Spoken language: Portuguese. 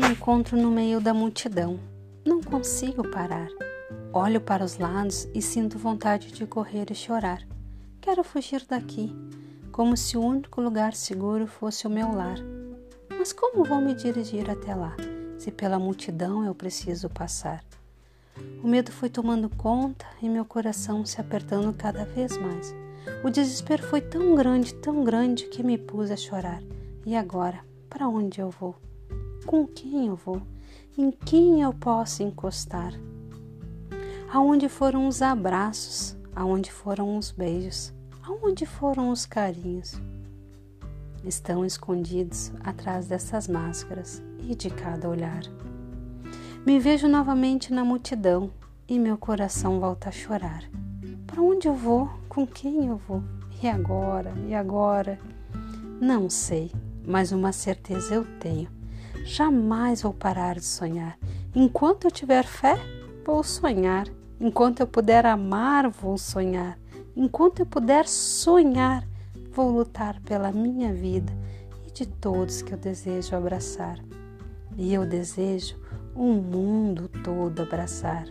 encontro no meio da multidão. Não consigo parar. Olho para os lados e sinto vontade de correr e chorar. Quero fugir daqui, como se o único lugar seguro fosse o meu lar. Mas como vou me dirigir até lá, se pela multidão eu preciso passar? O medo foi tomando conta e meu coração se apertando cada vez mais. O desespero foi tão grande, tão grande que me pus a chorar. E agora, para onde eu vou? Com quem eu vou? Em quem eu posso encostar? Aonde foram os abraços? Aonde foram os beijos? Aonde foram os carinhos? Estão escondidos atrás dessas máscaras e de cada olhar. Me vejo novamente na multidão e meu coração volta a chorar. Para onde eu vou? Com quem eu vou? E agora? E agora? Não sei, mas uma certeza eu tenho. Jamais vou parar de sonhar. Enquanto eu tiver fé, vou sonhar. Enquanto eu puder amar, vou sonhar. Enquanto eu puder sonhar, vou lutar pela minha vida e de todos que eu desejo abraçar. E eu desejo um mundo todo abraçar.